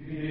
Yeah.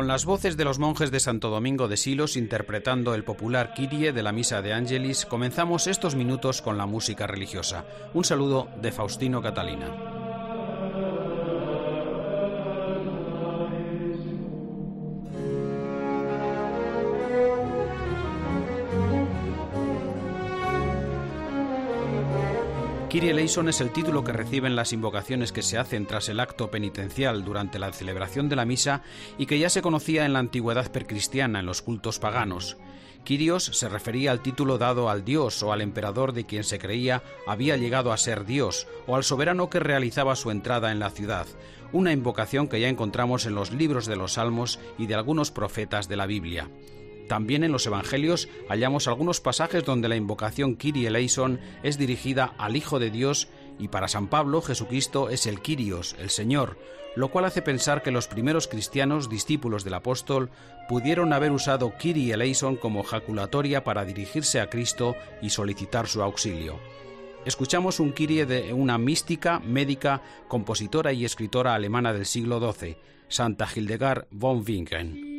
Con las voces de los monjes de Santo Domingo de Silos interpretando el popular Kyrie de la Misa de Angelis, comenzamos estos minutos con la música religiosa. Un saludo de Faustino Catalina. Kyrie eleison es el título que reciben las invocaciones que se hacen tras el acto penitencial durante la celebración de la misa y que ya se conocía en la antigüedad precristiana en los cultos paganos. Kyrios se refería al título dado al dios o al emperador de quien se creía había llegado a ser dios o al soberano que realizaba su entrada en la ciudad, una invocación que ya encontramos en los libros de los Salmos y de algunos profetas de la Biblia. También en los Evangelios hallamos algunos pasajes donde la invocación Kyrie eleison es dirigida al Hijo de Dios y para San Pablo Jesucristo es el Kyrios, el Señor, lo cual hace pensar que los primeros cristianos, discípulos del apóstol, pudieron haber usado Kyrie eleison como jaculatoria para dirigirse a Cristo y solicitar su auxilio. Escuchamos un Kyrie de una mística, médica, compositora y escritora alemana del siglo XII, Santa Hildegard von Winken.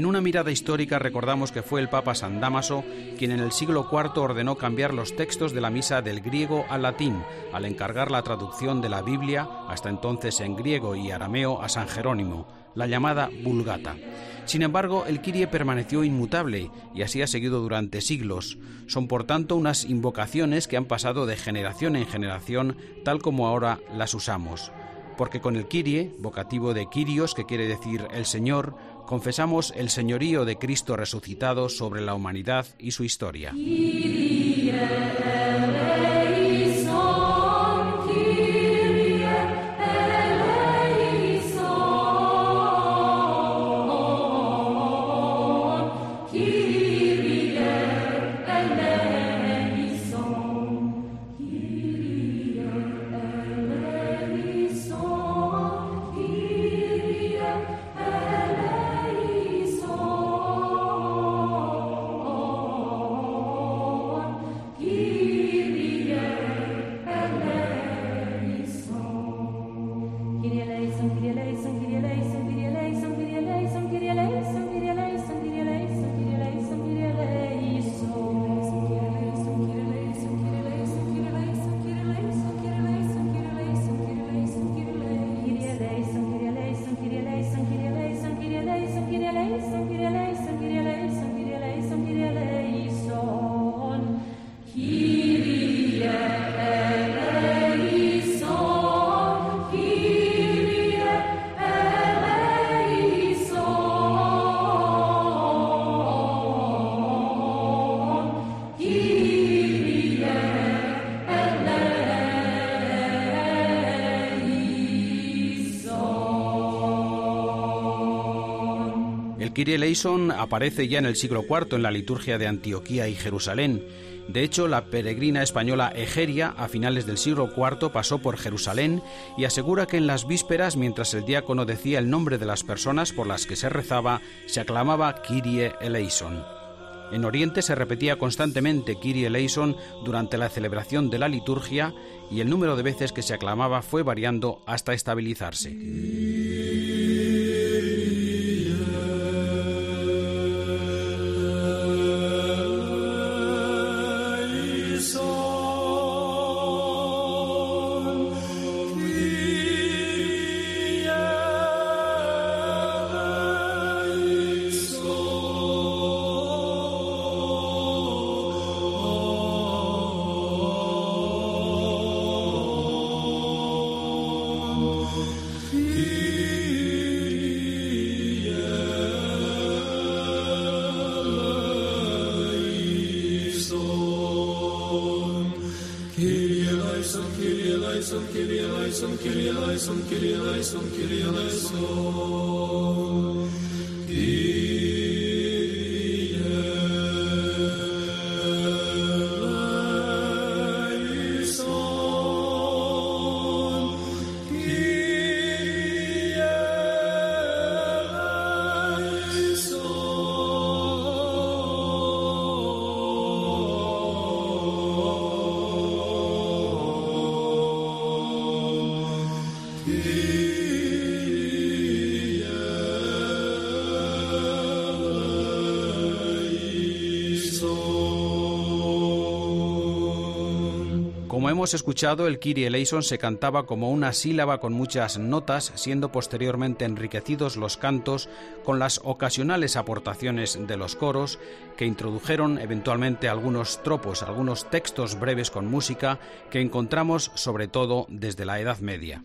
En una mirada histórica recordamos que fue el Papa San Damaso quien en el siglo IV ordenó cambiar los textos de la misa del griego al latín, al encargar la traducción de la Biblia, hasta entonces en griego y arameo, a San Jerónimo, la llamada Vulgata. Sin embargo, el Kyrie permaneció inmutable y así ha seguido durante siglos. Son por tanto unas invocaciones que han pasado de generación en generación tal como ahora las usamos. Porque con el Kyrie, vocativo de Kyrios, que quiere decir el Señor, confesamos el señorío de Cristo resucitado sobre la humanidad y su historia. lei, sunt firii lei, sunt firii lei, sunt firii lei, Kyrie eleison aparece ya en el siglo IV en la liturgia de Antioquía y Jerusalén. De hecho, la peregrina española Egeria, a finales del siglo IV, pasó por Jerusalén y asegura que en las vísperas, mientras el diácono decía el nombre de las personas por las que se rezaba, se aclamaba Kyrie eleison. En Oriente se repetía constantemente Kyrie eleison durante la celebración de la liturgia y el número de veces que se aclamaba fue variando hasta estabilizarse. eleison, Kyrie eleison, Kyrie eleison, Kyrie eleison. Kyrie eleison. Hemos escuchado, el Kyrie eleison se cantaba como una sílaba con muchas notas, siendo posteriormente enriquecidos los cantos con las ocasionales aportaciones de los coros, que introdujeron eventualmente algunos tropos, algunos textos breves con música que encontramos sobre todo desde la Edad Media.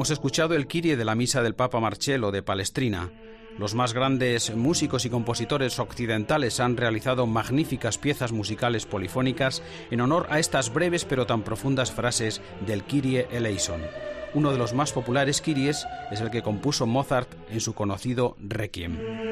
Hemos escuchado el Kyrie de la misa del Papa Marcello de Palestrina. Los más grandes músicos y compositores occidentales han realizado magníficas piezas musicales polifónicas en honor a estas breves pero tan profundas frases del Kyrie eleison. Uno de los más populares Kyries es el que compuso Mozart en su conocido Requiem.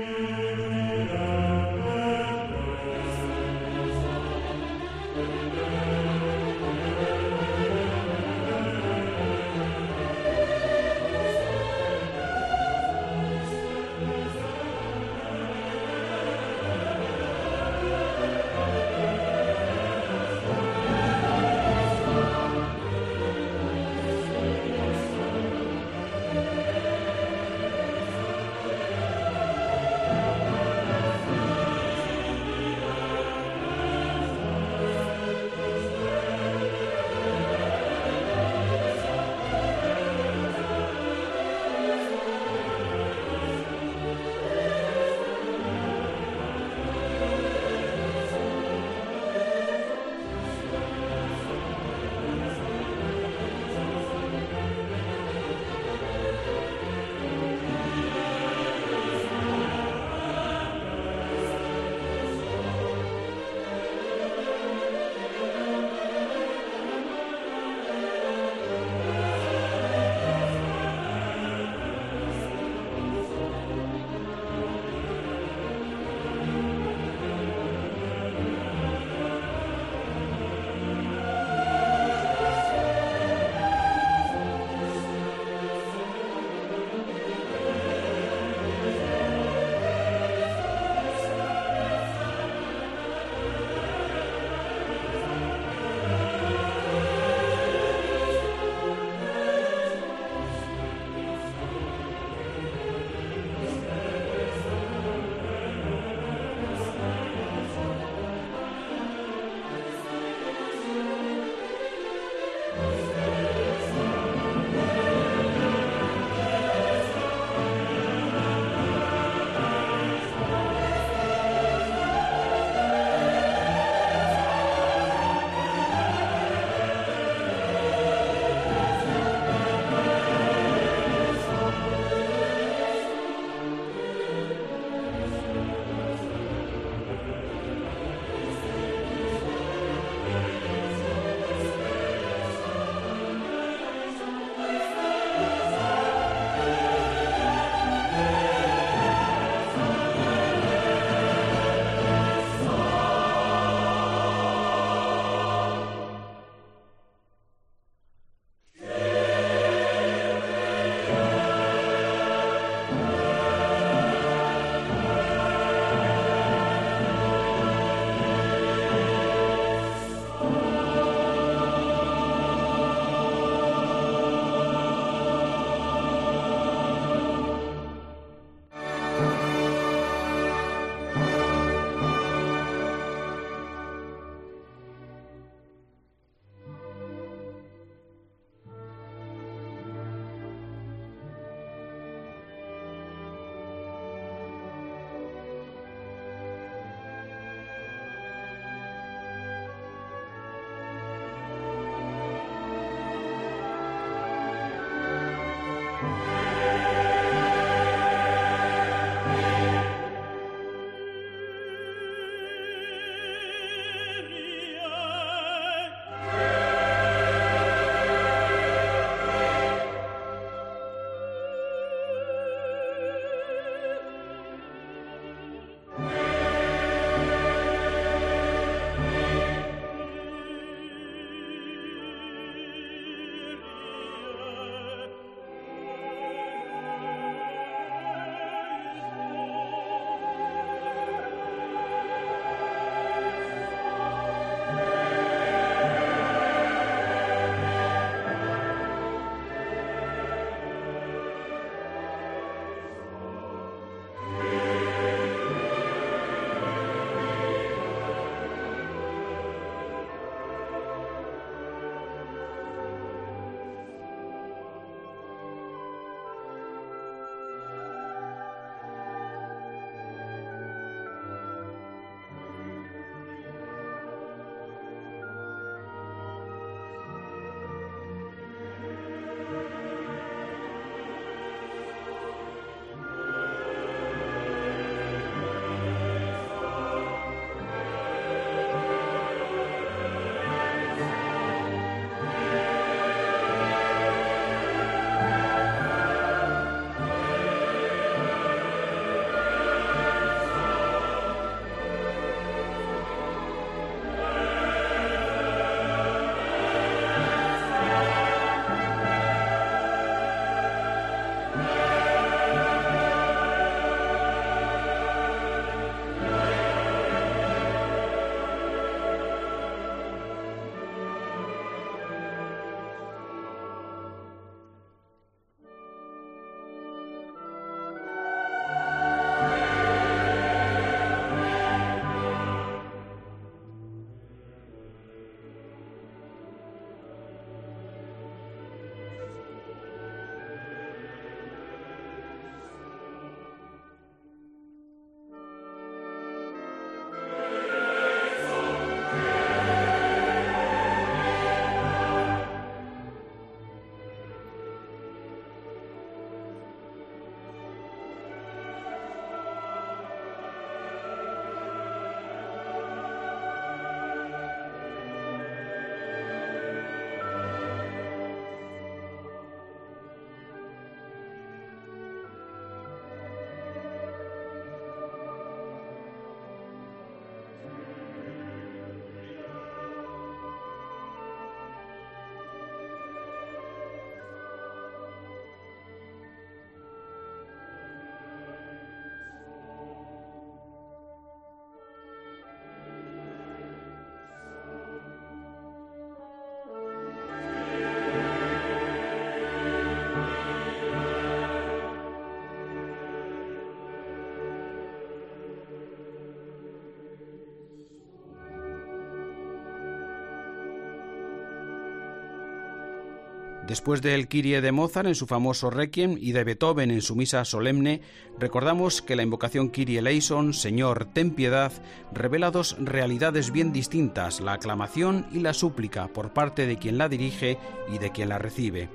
Después del Kyrie de Mozart en su famoso Requiem y de Beethoven en su misa solemne, recordamos que la invocación Kyrie eleison, Señor, ten piedad, revela dos realidades bien distintas, la aclamación y la súplica por parte de quien la dirige y de quien la recibe.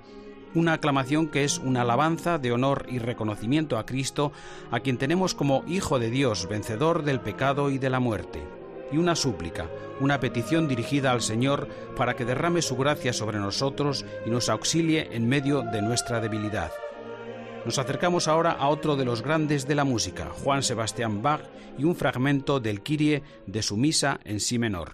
Una aclamación que es una alabanza de honor y reconocimiento a Cristo, a quien tenemos como Hijo de Dios, vencedor del pecado y de la muerte y una súplica, una petición dirigida al Señor para que derrame su gracia sobre nosotros y nos auxilie en medio de nuestra debilidad. Nos acercamos ahora a otro de los grandes de la música, Juan Sebastián Bach, y un fragmento del Kyrie de su misa en si menor.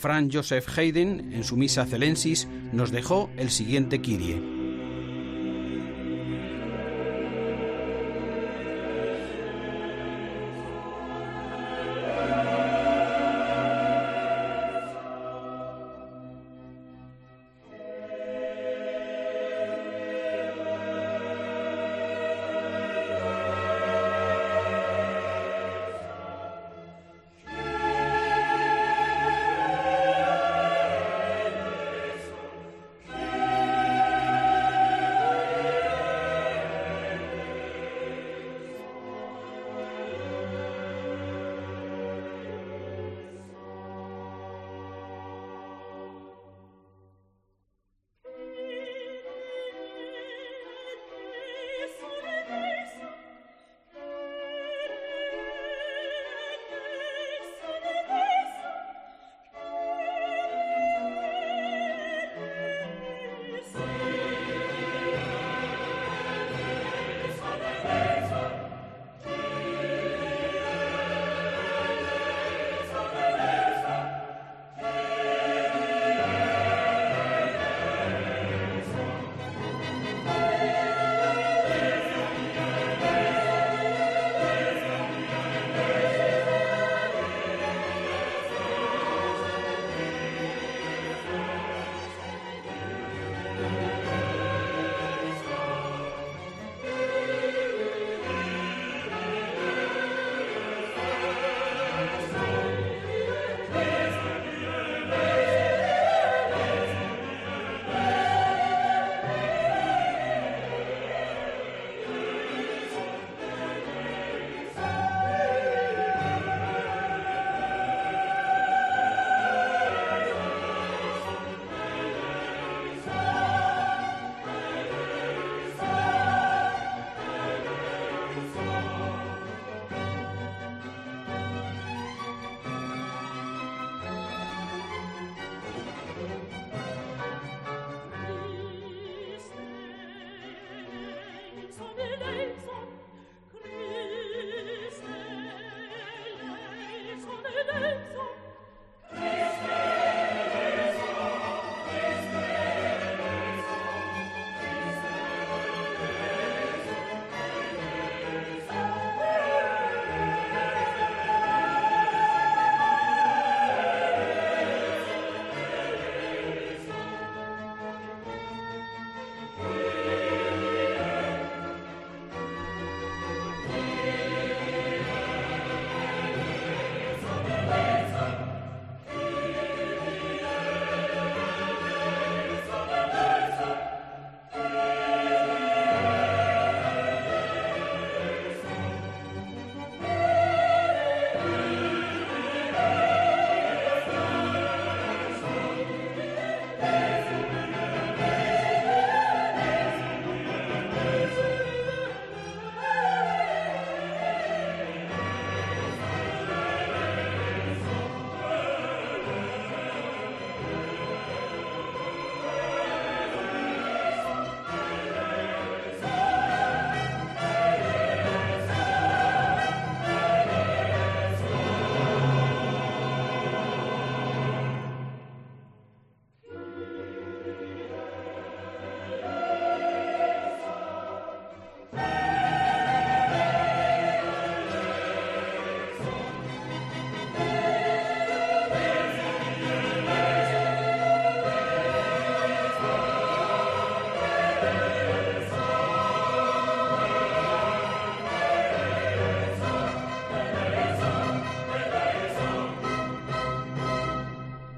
Franz Joseph Haydn, en su misa Celensis, nos dejó el siguiente Kyrie.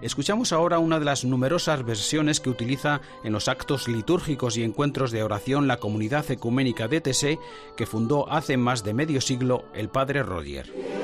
Escuchamos ahora una de las numerosas versiones que utiliza en los actos litúrgicos y encuentros de oración la comunidad ecuménica de TC que fundó hace más de medio siglo el padre Roger.